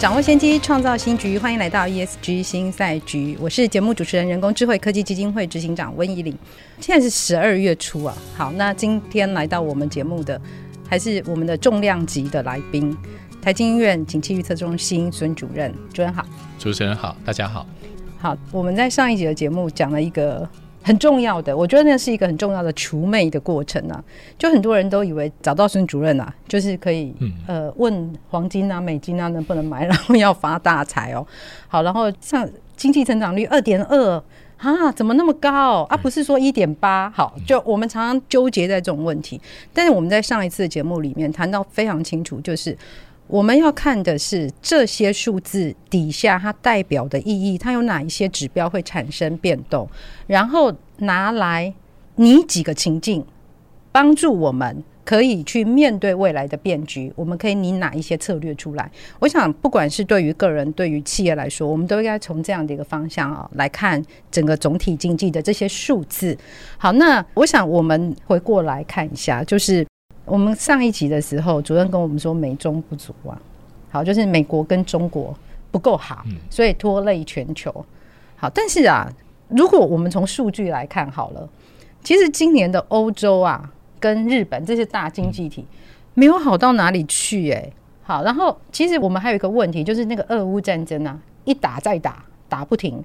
掌握先机，创造新局。欢迎来到 ESG 新赛局，我是节目主持人、人工智慧科技基金会执行长温怡玲。现在是十二月初啊，好，那今天来到我们节目的还是我们的重量级的来宾，台经院景气预测中心孙主任，主任好。主持人好，大家好。好，我们在上一集的节目讲了一个。很重要的，我觉得那是一个很重要的除魅的过程啊。就很多人都以为找到孙主任啊，就是可以、嗯、呃问黄金啊、美金啊能不能买，然后要发大财哦。好，然后像经济成长率二点二啊，怎么那么高啊？不是说一点八？好，就我们常常纠结在这种问题。但是我们在上一次的节目里面谈到非常清楚，就是。我们要看的是这些数字底下它代表的意义，它有哪一些指标会产生变动，然后拿来拟几个情境，帮助我们可以去面对未来的变局。我们可以拟哪一些策略出来？我想，不管是对于个人、对于企业来说，我们都应该从这样的一个方向啊来看整个总体经济的这些数字。好，那我想我们回过来看一下，就是。我们上一集的时候，主任跟我们说美中不足啊，好，就是美国跟中国不够好，所以拖累全球。好，但是啊，如果我们从数据来看好了，其实今年的欧洲啊跟日本这些大经济体没有好到哪里去哎。好，然后其实我们还有一个问题，就是那个俄乌战争啊，一打再打，打不停。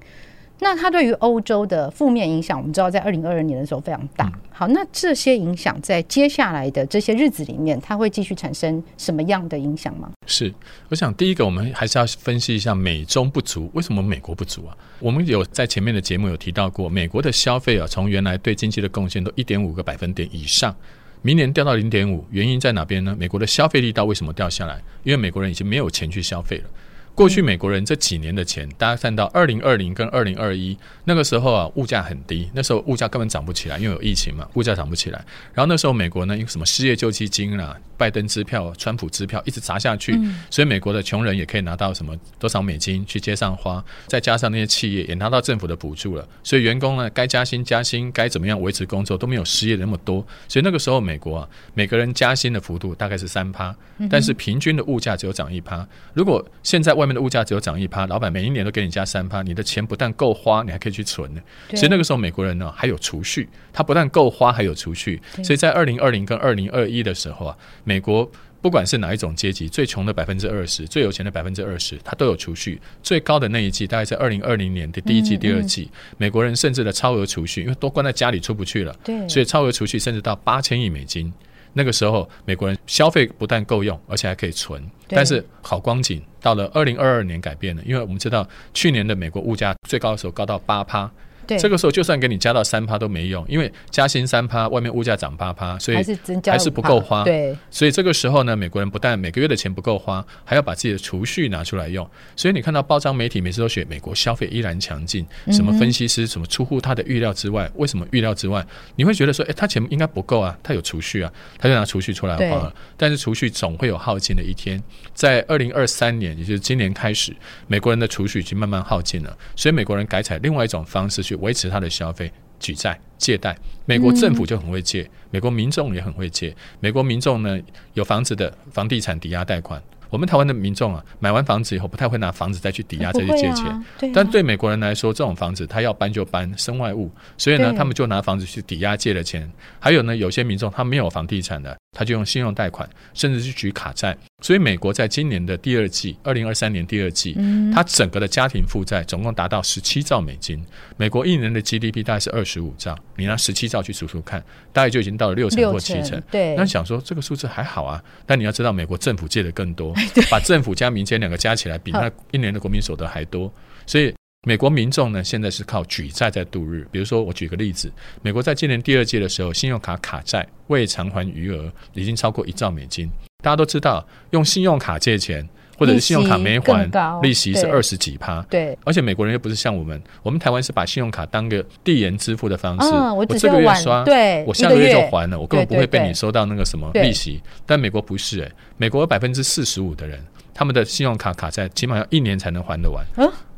那它对于欧洲的负面影响，我们知道在二零二二年的时候非常大。好，那这些影响在接下来的这些日子里面，它会继续产生什么样的影响吗？是，我想第一个我们还是要分析一下美中不足，为什么美国不足啊？我们有在前面的节目有提到过，美国的消费啊，从原来对经济的贡献都一点五个百分点以上，明年掉到零点五，原因在哪边呢？美国的消费力道为什么掉下来？因为美国人已经没有钱去消费了。过去美国人这几年的钱，大家看到二零二零跟二零二一那个时候啊，物价很低，那时候物价根本涨不起来，因为有疫情嘛，物价涨不起来。然后那时候美国呢，有什么失业救济金啦、啊、拜登支票、川普支票一直砸下去，所以美国的穷人也可以拿到什么多少美金去街上花，再加上那些企业也拿到政府的补助了，所以员工呢该加薪加薪，该怎么样维持工作都没有失业的那么多。所以那个时候美国啊，每个人加薪的幅度大概是三趴，但是平均的物价只有涨一趴。如果现在外外面的物价只有涨一趴，老板每一年都给你加三趴，你的钱不但够花，你还可以去存呢。所以那个时候美国人呢还有储蓄，他不但够花，还有储蓄。所以在二零二零跟二零二一的时候啊，美国不管是哪一种阶级，最穷的百分之二十，最有钱的百分之二十，他都有储蓄。最高的那一季大概在二零二零年的第一季、第二季，美国人甚至的超额储蓄，因为都关在家里出不去了，所以超额储蓄甚至到八千亿美金。那个时候，美国人消费不但够用，而且还可以存。但是好光景到了二零二二年改变了，因为我们知道去年的美国物价最高的时候高到八趴。对，这个时候就算给你加到三趴都没用，因为加薪三趴，外面物价涨八趴，所以还是不够花。对，所以这个时候呢，美国人不但每个月的钱不够花，还要把自己的储蓄拿出来用。所以你看到报章媒体每次都写美国消费依然强劲，什么分析师什么出乎他的预料之外。为什么预料之外？你会觉得说，哎，他钱应该不够啊，他有储蓄啊，他就拿储蓄出来花了。但是储蓄总会有耗尽的一天，在二零二三年，也就是今年开始，美国人的储蓄已经慢慢耗尽了，所以美国人改采另外一种方式去。维持他的消费，举债借贷，美国政府就很会借，嗯、美国民众也很会借。美国民众呢，有房子的房地产抵押贷款，我们台湾的民众啊，买完房子以后不太会拿房子再去抵押再去借钱，啊啊、但对美国人来说，这种房子他要搬就搬，身外物，所以呢，他们就拿房子去抵押借了钱。还有呢，有些民众他没有房地产的。他就用信用贷款，甚至是举卡债，所以美国在今年的第二季，二零二三年第二季，它整个的家庭负债总共达到十七兆美金。美国一年的 GDP 大概是二十五兆，你拿十七兆去数数看，大概就已经到了六成或七成。对，那想说这个数字还好啊，但你要知道，美国政府借的更多，把政府加民间两个加起来，比那一年的国民所得还多，所以。美国民众呢，现在是靠举债在度日。比如说，我举个例子，美国在今年第二季的时候，信用卡卡债未偿还余额已经超过一兆美金。大家都知道，用信用卡借钱或者是信用卡没还，利息是二十几趴。对，而且美国人又不是像我们，我们台湾是把信用卡当个递延支付的方式。嗯、我，这个月刷，对，我下个月就还了，我根本不会被你收到那个什么利息。但美国不是美国有百分之四十五的人，他们的信用卡卡债起码要一年才能还得完。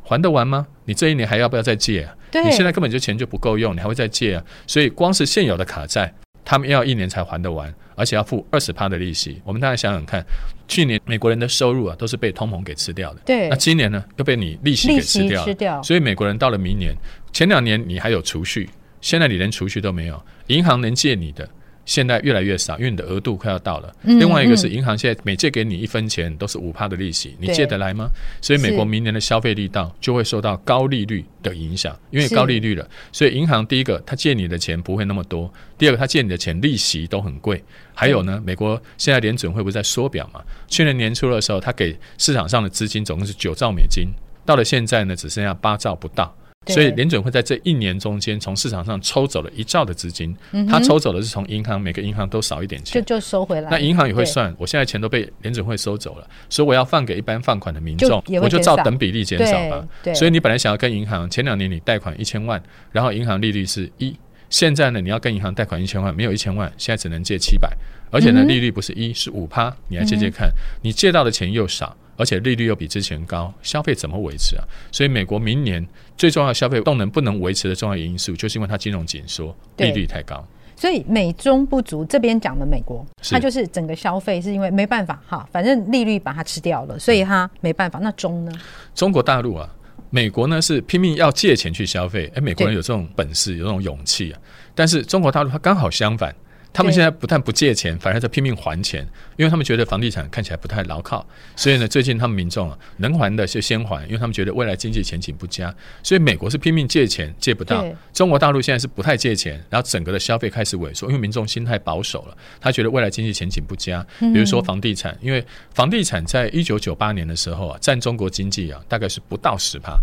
嗯，还得完吗？你这一年还要不要再借啊？对，你现在根本就钱就不够用，你还会再借啊？所以光是现有的卡债，他们要一年才还得完。而且要付二十趴的利息，我们大家想想看，去年美国人的收入啊都是被通膨给吃掉的。对，那今年呢又被你利息给吃掉了。吃掉。所以美国人到了明年，前两年你还有储蓄，现在你连储蓄都没有，银行能借你的。现在越来越少，因为你的额度快要到了。嗯、另外一个是银行现在每借给你一分钱都是五帕的利息，你借得来吗？所以美国明年的消费力道就会受到高利率的影响，因为高利率了，所以银行第一个他借你的钱不会那么多，第二个他借你的钱利息都很贵。还有呢，美国现在联准会不是在缩表嘛？去年年初的时候，他给市场上的资金总共是九兆美金，到了现在呢，只剩下八兆不到。所以联准会在这一年中间从市场上抽走了一兆的资金，他抽走的是从银行每个银行都少一点钱，就就收回来。那银行也会算，我现在钱都被联准会收走了，所以我要放给一般放款的民众，我就照等比例减少吧。所以你本来想要跟银行前两年你贷款一千万，然后银行利率是一，现在呢你要跟银行贷款一千万，没有一千万，现在只能借七百，而且呢利率不是一，是五趴，你来借借看，你借到的钱又少。而且利率又比之前高，消费怎么维持啊？所以美国明年最重要的消费动能不能维持的重要因素，就是因为它金融紧缩，利率太高。所以美中不足，这边讲的美国，它就是整个消费是因为没办法哈，反正利率把它吃掉了，所以它没办法。那中呢？中国大陆啊，美国呢是拼命要借钱去消费，哎，美国人有这种本事，有这种勇气啊。但是中国大陆它刚好相反。他们现在不但不借钱，反而在拼命还钱，因为他们觉得房地产看起来不太牢靠，所以呢，最近他们民众啊，能还的就先还，因为他们觉得未来经济前景不佳。所以美国是拼命借钱，借不到；中国大陆现在是不太借钱，然后整个的消费开始萎缩，因为民众心态保守了，他觉得未来经济前景不佳。比如说房地产，因为房地产在一九九八年的时候啊，占中国经济啊大概是不到十趴，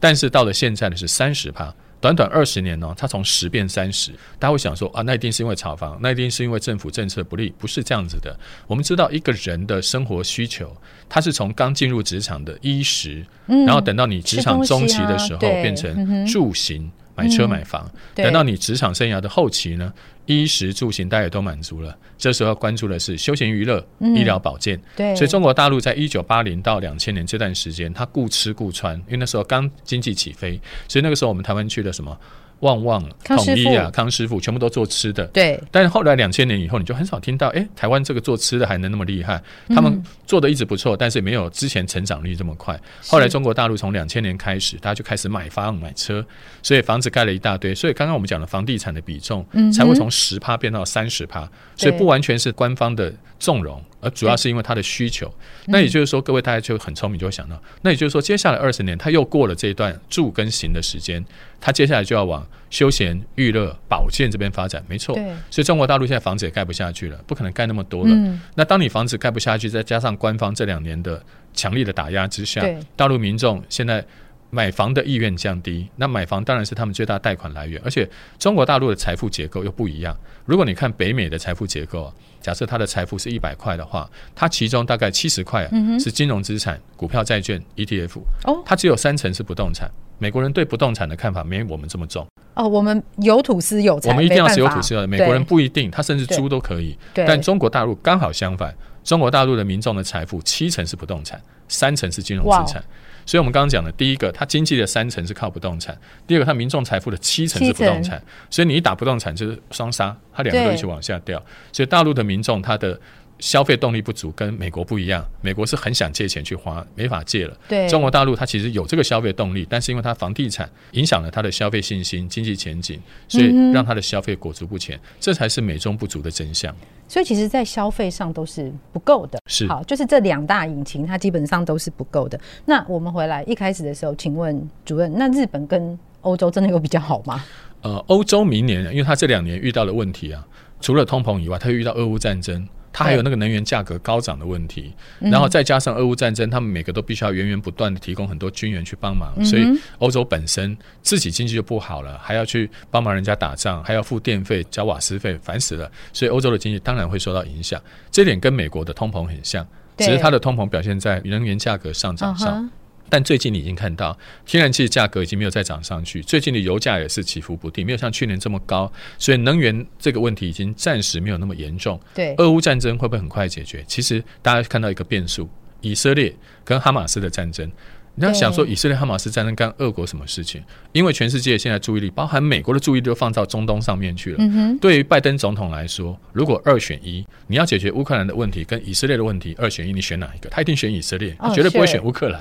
但是到了现在呢是三十趴。短短二十年呢，它从十变三十，大家会想说啊，那一定是因为炒房，那一定是因为政府政策不利，不是这样子的。我们知道一个人的生活需求，它是从刚进入职场的衣食，然后等到你职场中期的时候，变成住行。买车买房，嗯、等到你职场生涯的后期呢，衣食住行大家也都满足了，这时候要关注的是休闲娱乐、嗯、医疗保健。对，所以中国大陆在一九八零到两千年这段时间，他顾吃顾穿，因为那时候刚经济起飞，所以那个时候我们台湾去了什么？旺旺、统一啊、康师傅，全部都做吃的。对。但是后来两千年以后，你就很少听到，哎，台湾这个做吃的还能那么厉害？他们做的一直不错，但是没有之前成长率这么快。后来中国大陆从两千年开始，大家就开始买房买车，所以房子盖了一大堆。所以刚刚我们讲的房地产的比重，才会从十趴变到三十趴。所以不完全是官方的纵容。而主要是因为它的需求，那也就是说，各位大家就很聪明，就会想到，那也就是说，接下来二十年，他又过了这一段住跟行的时间，他接下来就要往休闲、娱乐、保健这边发展，没错。所以中国大陆现在房子也盖不下去了，不可能盖那么多了。那当你房子盖不下去，再加上官方这两年的强力的打压之下，大陆民众现在买房的意愿降低，那买房当然是他们最大贷款来源，而且中国大陆的财富结构又不一样。如果你看北美的财富结构。假设他的财富是一百块的话，他其中大概七十块是金融资产、股票、债券、ETF。哦，他只有三成是不动产。美国人对不动产的看法没我们这么重。哦，我们有土司有财，我们一定要是有土司有财。美国人不一定，他甚至租都可以。但中国大陆刚好相反，中国大陆的民众的财富七成是不动产，三成是金融资产。所以，我们刚刚讲的，第一个，它经济的三成是靠不动产；第二个，它民众财富的七成是不动产。所以，你一打不动产就是双杀，它两个都一起往下掉。所以，大陆的民众他的消费动力不足，跟美国不一样。美国是很想借钱去花，没法借了。对，中国大陆它其实有这个消费动力，但是因为它房地产影响了它的消费信心、经济前景，所以让它的消费裹足不前。这才是美中不足的真相。所以其实，在消费上都是不够的。是，好，就是这两大引擎，它基本上都是不够的。那我们回来一开始的时候，请问主任，那日本跟欧洲真的有比较好吗？呃，欧洲明年，因为它这两年遇到的问题啊，除了通膨以外，它又遇到俄乌战争。它还有那个能源价格高涨的问题，然后再加上俄乌战争，他们每个都必须要源源不断的提供很多军援去帮忙，所以欧洲本身自己经济就不好了，还要去帮忙人家打仗，还要付电费、交瓦斯费，烦死了。所以欧洲的经济当然会受到影响，这点跟美国的通膨很像。只是它的通膨表现在能源价格上涨上。Uh-huh. 但最近你已经看到，天然气的价格已经没有再涨上去，最近的油价也是起伏不定，没有像去年这么高，所以能源这个问题已经暂时没有那么严重。对，俄乌战争会不会很快解决？其实大家看到一个变数，以色列跟哈马斯的战争。你要想说以色列哈马斯战争干俄国什么事情？因为全世界现在注意力，包含美国的注意力都放到中东上面去了。嗯、对于拜登总统来说，如果二选一，你要解决乌克兰的问题跟以色列的问题，二选一，你选哪一个？他一定选以色列，他绝对不会选乌克兰。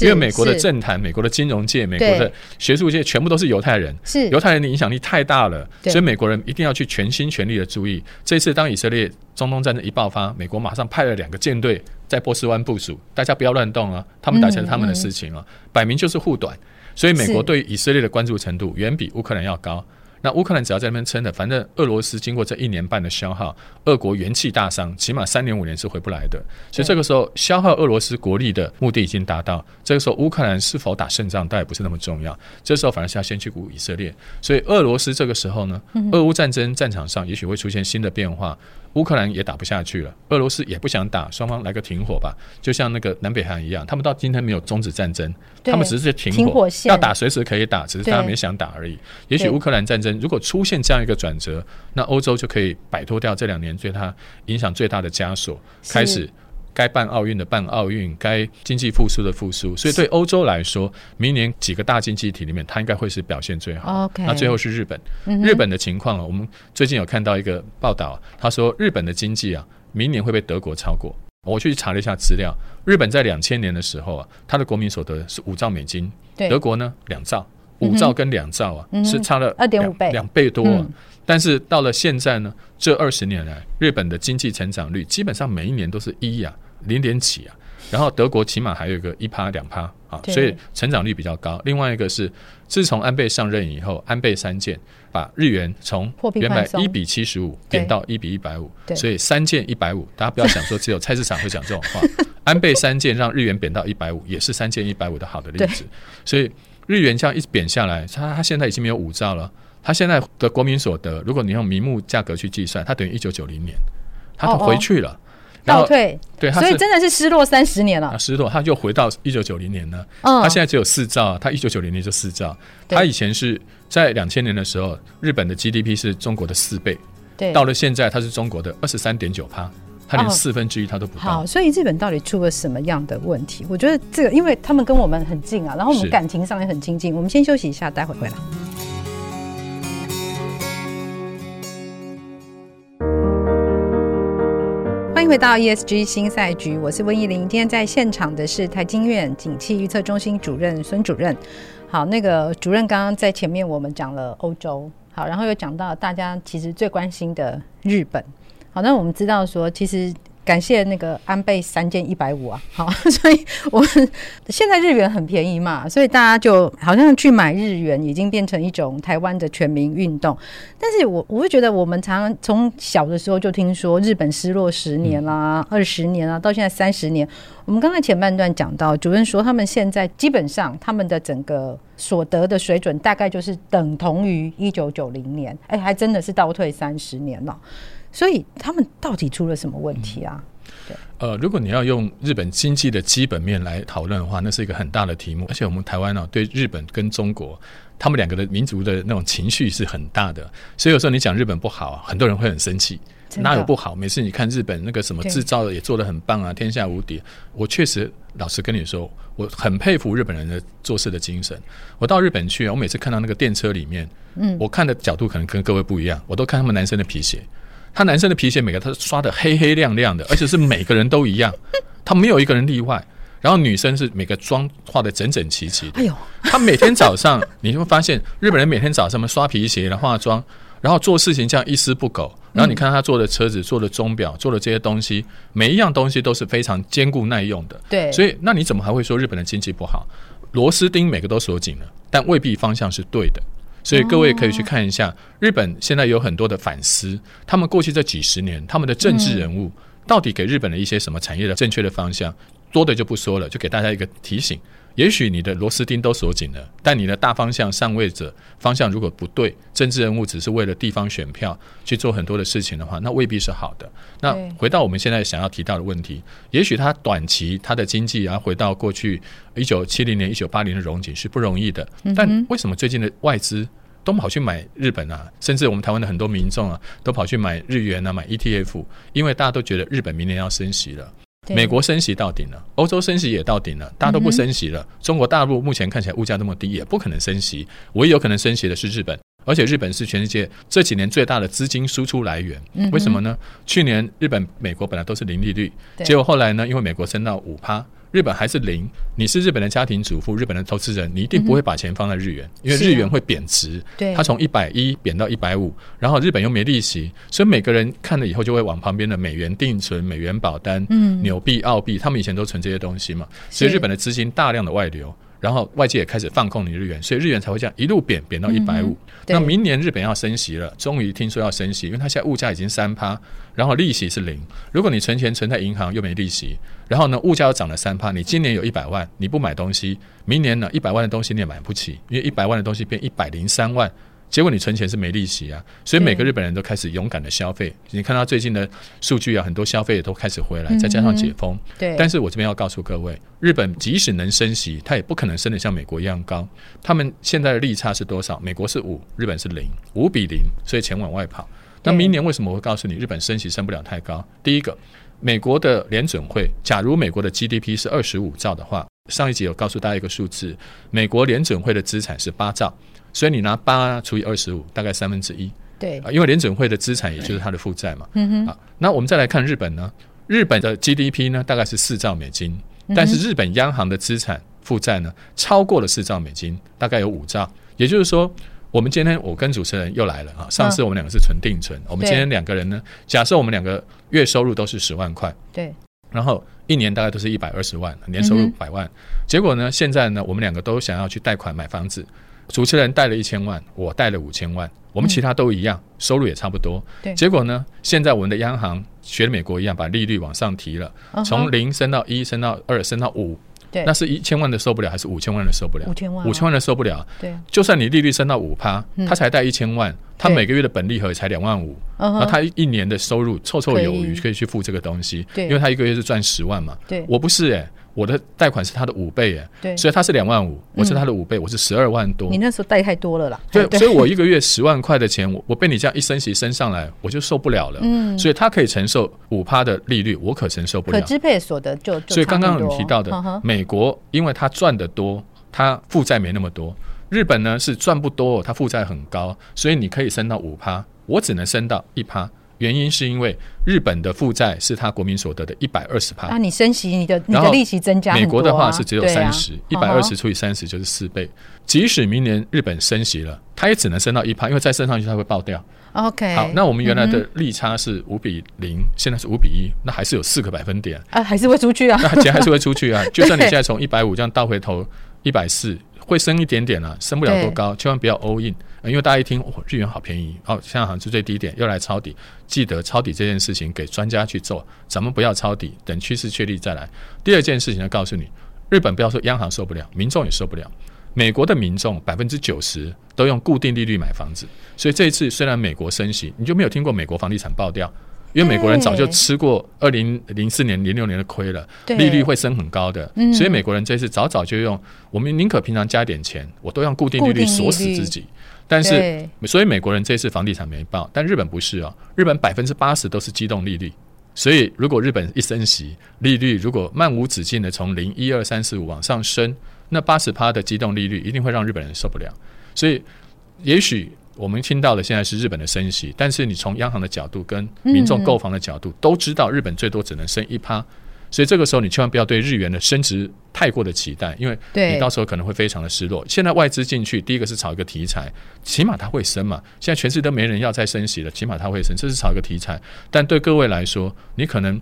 因为美国的政坛、美国的金融界、美国的学术界全部都是犹太人，是犹太人的影响力太大了，所以美国人一定要去全心全力的注意。这次当以色列中东战争一爆发，美国马上派了两个舰队。在波斯湾部署，大家不要乱动啊！他们打起来是他们的事情啊，嗯嗯、摆明就是护短。所以美国对以色列的关注程度远比乌克兰要高。那乌克兰只要在那边撑着，反正俄罗斯经过这一年半的消耗，俄国元气大伤，起码三年五年是回不来的。所以这个时候消耗俄罗斯国力的目的已经达到。这个时候乌克兰是否打胜仗，倒也不是那么重要。这时候反而是要先去鼓舞以色列。所以俄罗斯这个时候呢，俄乌战争战场上也许会出现新的变化。乌克兰也打不下去了，俄罗斯也不想打，双方来个停火吧，就像那个南北韩一样，他们到今天没有终止战争，他们只是停火，要打随时可以打，只是大家没想打而已。也许乌克兰战争如果出现这样一个转折，那欧洲就可以摆脱掉这两年对他影响最大的枷锁，开始。该办奥运的办奥运，该经济复苏的复苏，所以对欧洲来说，明年几个大经济体里面，它应该会是表现最好。那最后是日本，日本的情况啊，我们最近有看到一个报道，他说日本的经济啊，明年会被德国超过。我去查了一下资料，日本在两千年的时候啊，它的国民所得是五兆美金，德国呢两兆，五兆跟两兆啊是差了二点五倍，两倍多。嗯但是到了现在呢，这二十年来，日本的经济成长率基本上每一年都是一呀、啊，零点几啊。然后德国起码还有一个一趴两趴啊，所以成长率比较高。另外一个是，自从安倍上任以后，安倍三箭把日元从原来一比七十五贬到一比一百五，所以三箭一百五。大家不要想说只有菜市场会讲这种话，安倍三箭让日元贬到一百五，也是三箭一百五的好的例子。所以日元这样一直贬下来，它它现在已经没有五兆了。他现在的国民所得，如果你用名目价格去计算，它等于一九九零年，他都回去了，哦哦倒退，对，所以真的是失落三十年了。啊，失落，他就回到一九九零年了。嗯，他现在只有四兆，他一九九零年就四兆，他以前是在两千年的时候，日本的 GDP 是中国的四倍，对，到了现在，它是中国的二十三点九趴，他连四分之一他都不到。好，所以日本到底出了什么样的问题？我觉得这个，因为他们跟我们很近啊，然后我们感情上也很亲近。我们先休息一下，待会回来。回到 ESG 新赛局，我是温怡玲。今天在现场的是台经院景气预测中心主任孙主任。好，那个主任刚刚在前面我们讲了欧洲，好，然后又讲到大家其实最关心的日本。好，那我们知道说，其实。感谢那个安倍三件一百五啊，好，所以我们现在日元很便宜嘛，所以大家就好像去买日元已经变成一种台湾的全民运动。但是我我会觉得，我们常常从小的时候就听说日本失落十年啦、二十年啊，到现在三十年。我们刚才前半段讲到，主任说他们现在基本上他们的整个所得的水准大概就是等同于一九九零年，哎，还真的是倒退三十年了。所以他们到底出了什么问题啊？对，呃，如果你要用日本经济的基本面来讨论的话，那是一个很大的题目。而且我们台湾呢，对日本跟中国，他们两个的民族的那种情绪是很大的。所以有时候你讲日本不好，很多人会很生气。哪有不好？每次你看日本那个什么制造的也做得很棒啊，天下无敌。我确实老实跟你说，我很佩服日本人的做事的精神。我到日本去，我每次看到那个电车里面，嗯，我看的角度可能跟各位不一样，我都看他们男生的皮鞋。他男生的皮鞋每个他刷的黑黑亮亮的，而且是每个人都一样，他没有一个人例外。然后女生是每个妆化的整整齐齐的。哎呦，他每天早上你会发现日本人每天早上们刷皮鞋、然后化妆，然后做事情这样一丝不苟。然后你看他做的车子、做的钟表、做的这些东西，每一样东西都是非常坚固耐用的。对，所以那你怎么还会说日本的经济不好？螺丝钉每个都锁紧了，但未必方向是对的。所以各位可以去看一下，日本现在有很多的反思，他们过去这几十年，他们的政治人物到底给日本的一些什么产业的正确的方向，多的就不说了，就给大家一个提醒。也许你的螺丝钉都锁紧了，但你的大方向上位者方向如果不对，政治人物只是为了地方选票去做很多的事情的话，那未必是好的。那回到我们现在想要提到的问题，也许他短期他的经济啊，回到过去一九七零年、一九八零的荣景是不容易的。但为什么最近的外资都跑去买日本啊？甚至我们台湾的很多民众啊，都跑去买日元啊，买 ETF，因为大家都觉得日本明年要升息了。美国升息到顶了，欧洲升息也到顶了，大家都不升息了。嗯、中国大陆目前看起来物价那么低，也不可能升息。唯一有可能升息的是日本，而且日本是全世界这几年最大的资金输出来源。为什么呢？去年日本、美国本来都是零利率，结果后来呢，因为美国升到五趴。日本还是零，你是日本的家庭主妇，日本的投资人，你一定不会把钱放在日元，嗯、因为日元会贬值。对，它从一百一贬到一百五，然后日本又没利息，所以每个人看了以后就会往旁边的美元定存、美元保单、嗯、纽币、澳币，他们以前都存这些东西嘛，所以日本的资金大量的外流。然后外界也开始放空你日元，所以日元才会这样一路贬贬到一百五。那明年日本要升息了，终于听说要升息，因为它现在物价已经三趴，然后利息是零。如果你存钱存在银行又没利息，然后呢物价又涨了三趴，你今年有一百万，你不买东西，明年呢一百万的东西你也买不起，因为一百万的东西变一百零三万。结果你存钱是没利息啊，所以每个日本人都开始勇敢的消费。你看到最近的数据啊，很多消费也都开始回来，再加上解封。对。但是我这边要告诉各位，日本即使能升息，它也不可能升得像美国一样高。他们现在的利差是多少？美国是五，日本是零，五比零，所以钱往外跑。那明年为什么我会告诉你日本升息升不了太高？第一个，美国的联准会，假如美国的 GDP 是二十五兆的话，上一集有告诉大家一个数字，美国联准会的资产是八兆。所以你拿八除以二十五，大概三分之一。对，啊因为联准会的资产也就是它的负债嘛。嗯哼。啊，那我们再来看日本呢？日本的 GDP 呢，大概是四兆美金，但是日本央行的资产负债呢，超过了四兆美金，大概有五兆。也就是说，我们今天我跟主持人又来了啊。上次我们两个是纯定存，我们今天两个人呢，假设我们两个月收入都是十万块，对，然后一年大概都是一百二十万，年收入百万。结果呢，现在呢，我们两个都想要去贷款买房子。主持人贷了一千万，我贷了五千万，我们其他都一样，嗯、收入也差不多。对，结果呢，现在我们的央行学美国一样，把利率往上提了，从零升到一，升到二，升到五。对，那是一千万的受不了，还是五千万的受不了？五千万，五千万的受不了。对，就算你利率升到五趴，他才贷一千万，他每个月的本利和才两万五，那他一年的收入绰绰有余，可以去付这个东西。对，因为他一个月是赚十万嘛。对，我不是哎、欸。我的贷款是他的五倍耶，对，所以他是两万五，我是他的五倍，我是十二万多。你那时候贷太多了啦，对，所以我一个月十万块的钱，我我被你这样一升息升上来，我就受不了了。嗯，所以他可以承受五趴的利率，我可承受不了。可支配所得就，所以刚刚你提到的美国，因为他赚得多，他负债没那么多。日本呢是赚不多，他负债很高，所以你可以升到五趴，我只能升到一趴。原因是因为日本的负债是他国民所得的一百二十趴，那你升息，你的你的利息增加，美国的话是只有三十，一百二十除以三十就是四倍。即使明年日本升息了，它也只能升到一趴，因为再升上去它会爆掉。OK，好，那我们原来的利差是五比零，现在是五比一，那还是有四个百分点。啊，还是会出去啊，那钱还是会出去啊，就算你现在从一百五这样倒回头一百四。会升一点点了，升不了多高，千万不要 all in，因为大家一听哦，日元好便宜哦，现在好像是最低点，又来抄底，记得抄底这件事情给专家去做，咱们不要抄底，等趋势确立再来。第二件事情要，告诉你，日本不要说央行受不了，民众也受不了。美国的民众百分之九十都用固定利率买房子，所以这一次虽然美国升息，你就没有听过美国房地产爆掉。因为美国人早就吃过二零零四年、零六年的亏了，利率会升很高的，所以美国人这次早早就用我们宁可平常加点钱，我都用固定利率锁死自己。但是，所以美国人这次房地产没爆，但日本不是哦，日本百分之八十都是机动利率，所以如果日本一升息，利率如果漫无止境的从零一二三四五往上升，那八十趴的机动利率一定会让日本人受不了。所以，也许。我们听到的现在是日本的升息，但是你从央行的角度跟民众购房的角度都知道，日本最多只能升一趴，所以这个时候你千万不要对日元的升值太过的期待，因为你到时候可能会非常的失落。现在外资进去，第一个是炒一个题材，起码它会升嘛。现在全世界都没人要再升息了，起码它会升，这是炒一个题材。但对各位来说，你可能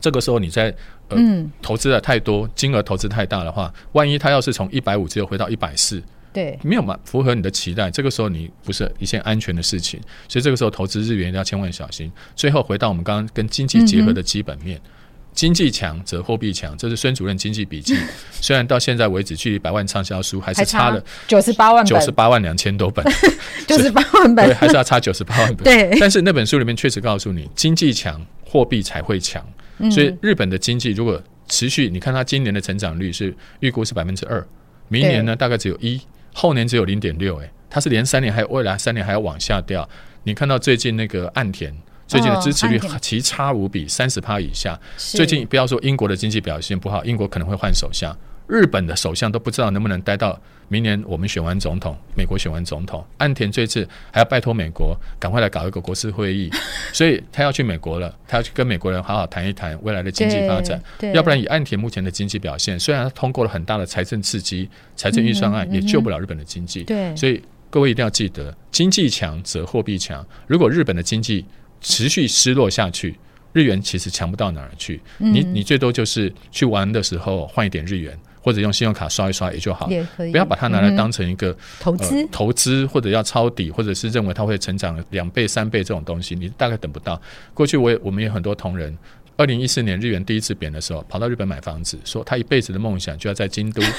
这个时候你在呃投资的太多，金额投资太大的话，万一它要是从一百五只有回到一百四。对，没有嘛，符合你的期待。这个时候你不是一件安全的事情，所以这个时候投资日元要千万小心。最后回到我们刚刚跟经济结合的基本面，嗯、经济强则货币强，这是孙主任经济笔记。虽然到现在为止，距离百万畅销书还是差了九十八万九十八万两千多本，九十八万本，对，还是要差九十八万本。对，但是那本书里面确实告诉你，经济强，货币才会强。所以日本的经济如果持续，你看它今年的成长率是预估是百分之二，明年呢大概只有一，后年只有零点六，哎，它是连三年还有未来三年还要往下掉。你看到最近那个岸田。最近的支持率奇差无比，三十趴以下。最近不要说英国的经济表现不好，英国可能会换首相，日本的首相都不知道能不能待到明年。我们选完总统，美国选完总统，岸田这次还要拜托美国赶快来搞一个国事会议，所以他要去美国了，他要去跟美国人好好谈一谈未来的经济发展。要不然以岸田目前的经济表现，虽然他通过了很大的财政刺激、财政预算案，也救不了日本的经济。对，所以各位一定要记得，经济强则货币强。如果日本的经济持续失落下去，日元其实强不到哪儿去。嗯、你你最多就是去玩的时候换一点日元，或者用信用卡刷一刷也就好。也可以，不要把它拿来当成一个、嗯、投资、呃、投资或者要抄底，或者是认为它会成长两倍三倍这种东西，你大概等不到。过去我也我们有很多同仁，二零一四年日元第一次贬的时候，跑到日本买房子，说他一辈子的梦想就要在京都。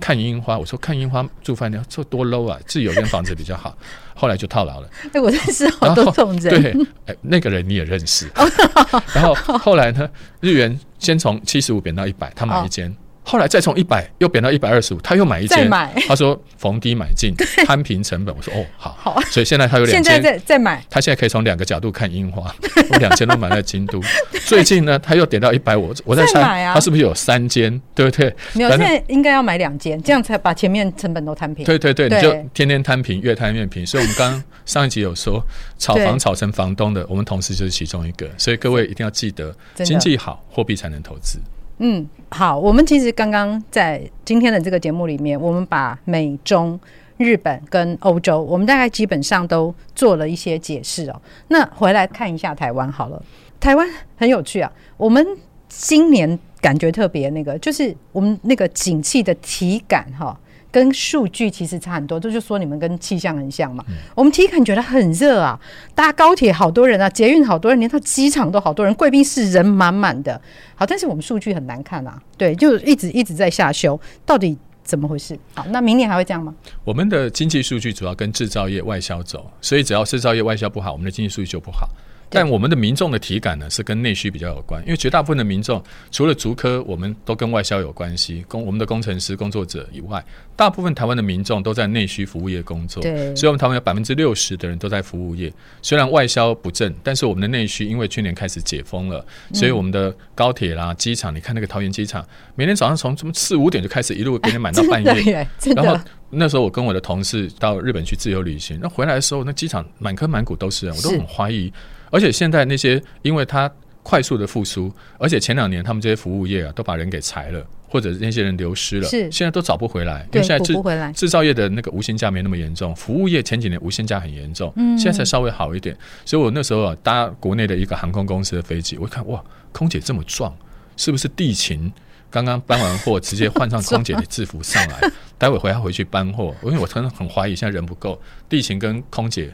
看樱花，我说看樱花住饭店，这多 low 啊！自己有间房子比较好。后来就套牢了。哎、欸，我认识好多这种人。对，哎、欸，那个人你也认识。然后后来呢，日元先从七十五贬到一百，他买一间。哦后来再从一百又贬到一百二十五，他又买一间。他说逢低买进，摊平成本。我说哦好，好。所以现在他有两千。现在再再买。他现在可以从两个角度看樱花。我两千都买在京都。最近呢，他又点到一百五，我在猜他是不是有三间，对不对？没有，现在应该要买两间，这样才把前面成本都摊平。对对对，你就天天摊平，越摊越平。所以我们刚刚上一集有说，炒房 炒成房东的，我们同事就是其中一个。所以各位一定要记得，经济好，货币才能投资。嗯，好，我们其实刚刚在今天的这个节目里面，我们把美中、日本跟欧洲，我们大概基本上都做了一些解释哦。那回来看一下台湾好了，台湾很有趣啊。我们今年感觉特别那个，就是我们那个景气的体感哈。跟数据其实差很多，这就说你们跟气象很像嘛。嗯、我们体感觉得很热啊，搭高铁好多人啊，捷运好多人，连到机场都好多人，贵宾室人满满的。好，但是我们数据很难看啊，对，就一直一直在下修，到底怎么回事？好，那明年还会这样吗？我们的经济数据主要跟制造业外销走，所以只要制造业外销不好，我们的经济数据就不好。但我们的民众的体感呢，是跟内需比较有关，因为绝大部分的民众除了竹科，我们都跟外销有关系，工我们的工程师、工作者以外，大部分台湾的民众都在内需服务业工作。对，所以我们台湾有百分之六十的人都在服务业。虽然外销不振，但是我们的内需因为去年开始解封了，所以我们的高铁啦、机场，你看那个桃园机场，每天早上从什么四五点就开始一路给你满到半夜。然后那时候我跟我的同事到日本去自由旅行，那回来的时候，那机场满坑满谷都是人，我都很怀疑。而且现在那些，因为它快速的复苏，而且前两年他们这些服务业啊，都把人给裁了，或者那些人流失了，是现在都找不回来。因为现在制制造业的那个无薪假没那么严重，服务业前几年无薪假很严重，嗯，现在才稍微好一点。所以我那时候啊，搭国内的一个航空公司的飞机，我一看哇，空姐这么壮，是不是地勤刚刚搬完货，直接换上空姐的制服上来，待会回来回去搬货？因为我真的很怀疑现在人不够，地勤跟空姐。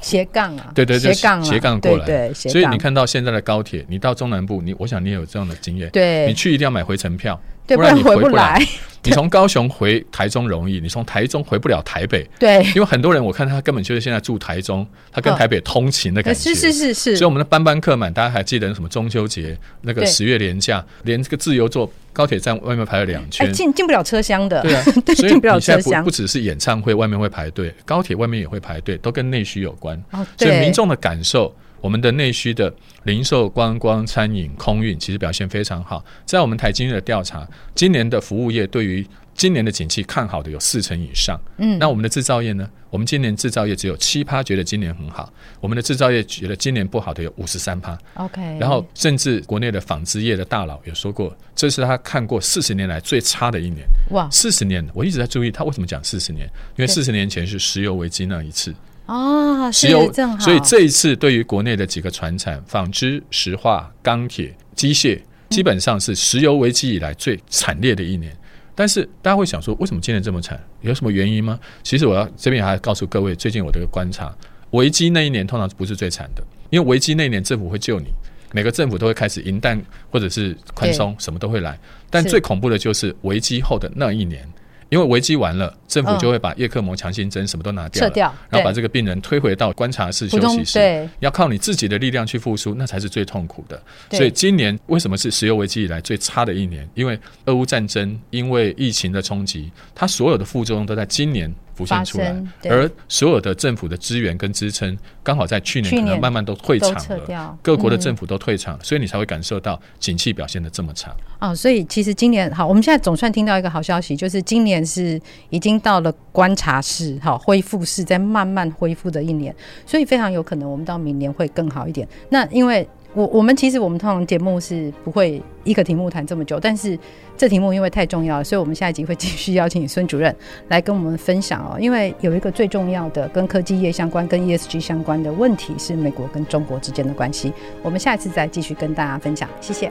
斜杠啊，对对对，斜杠斜杠过来，对对，所以你看到现在的高铁，你到中南部，你我想你也有这样的经验，对，你去一定要买回程票。不然你回不来。你从高雄回台中容易，你从台中回不了台北。对，因为很多人我看他根本就是现在住台中，他跟台北通勤的感觉。是是是是。所以我们的班班客满，大家还记得什么中秋节那个十月连假，连这个自由坐高铁站外面排了两圈，进进不了车厢的。对啊，所以你现在不不只是演唱会外面会排队，高铁外面也会排队，都跟内需有关。所以民众的感受。我们的内需的零售、观光、餐饮、空运其实表现非常好。在我们台经的调查，今年的服务业对于今年的景气看好的有四成以上。嗯，那我们的制造业呢？我们今年制造业只有七趴觉得今年很好，我们的制造业觉得今年不好的有五十三趴。OK，然后甚至国内的纺织业的大佬也说过，这是他看过四十年来最差的一年。哇，四十年，我一直在注意他为什么讲四十年，因为四十年前是石油危机那一次。哦，石油正好，所以这一次对于国内的几个船产、纺织、石化、钢铁、机械，基本上是石油危机以来最惨烈的一年。但是大家会想说，为什么今年这么惨？有什么原因吗？其实我要这边还要告诉各位，最近我的一个观察，危机那一年通常不是最惨的，因为危机那一年政府会救你。每个政府都会开始银弹或者是宽松，什么都会来。但最恐怖的就是危机后的那一年。因为危机完了，政府就会把叶克膜强心针什么都拿掉，撤掉，然后把这个病人推回到观察室休息室，要靠你自己的力量去复苏，那才是最痛苦的。所以今年为什么是石油危机以来最差的一年？因为俄乌战争，因为疫情的冲击，它所有的副作用都在今年。浮现出来，而所有的政府的资源跟支撑，刚好在去年可能慢慢都退场了，各国的政府都退场，所以你才会感受到景气表现的这么差。哦，所以其实今年好，我们现在总算听到一个好消息，就是今年是已经到了观察室，好恢复室在慢慢恢复的一年，所以非常有可能我们到明年会更好一点。那因为。我我们其实我们通常节目是不会一个题目谈这么久，但是这题目因为太重要了，所以我们下一集会继续邀请孙主任来跟我们分享哦。因为有一个最重要的跟科技业相关、跟 ESG 相关的问题是美国跟中国之间的关系。我们下一次再继续跟大家分享，谢谢。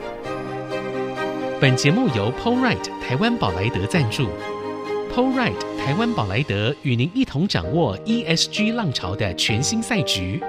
本节目由 Polright 台湾宝莱德赞助，Polright 台湾宝莱德与您一同掌握 ESG 浪潮的全新赛局。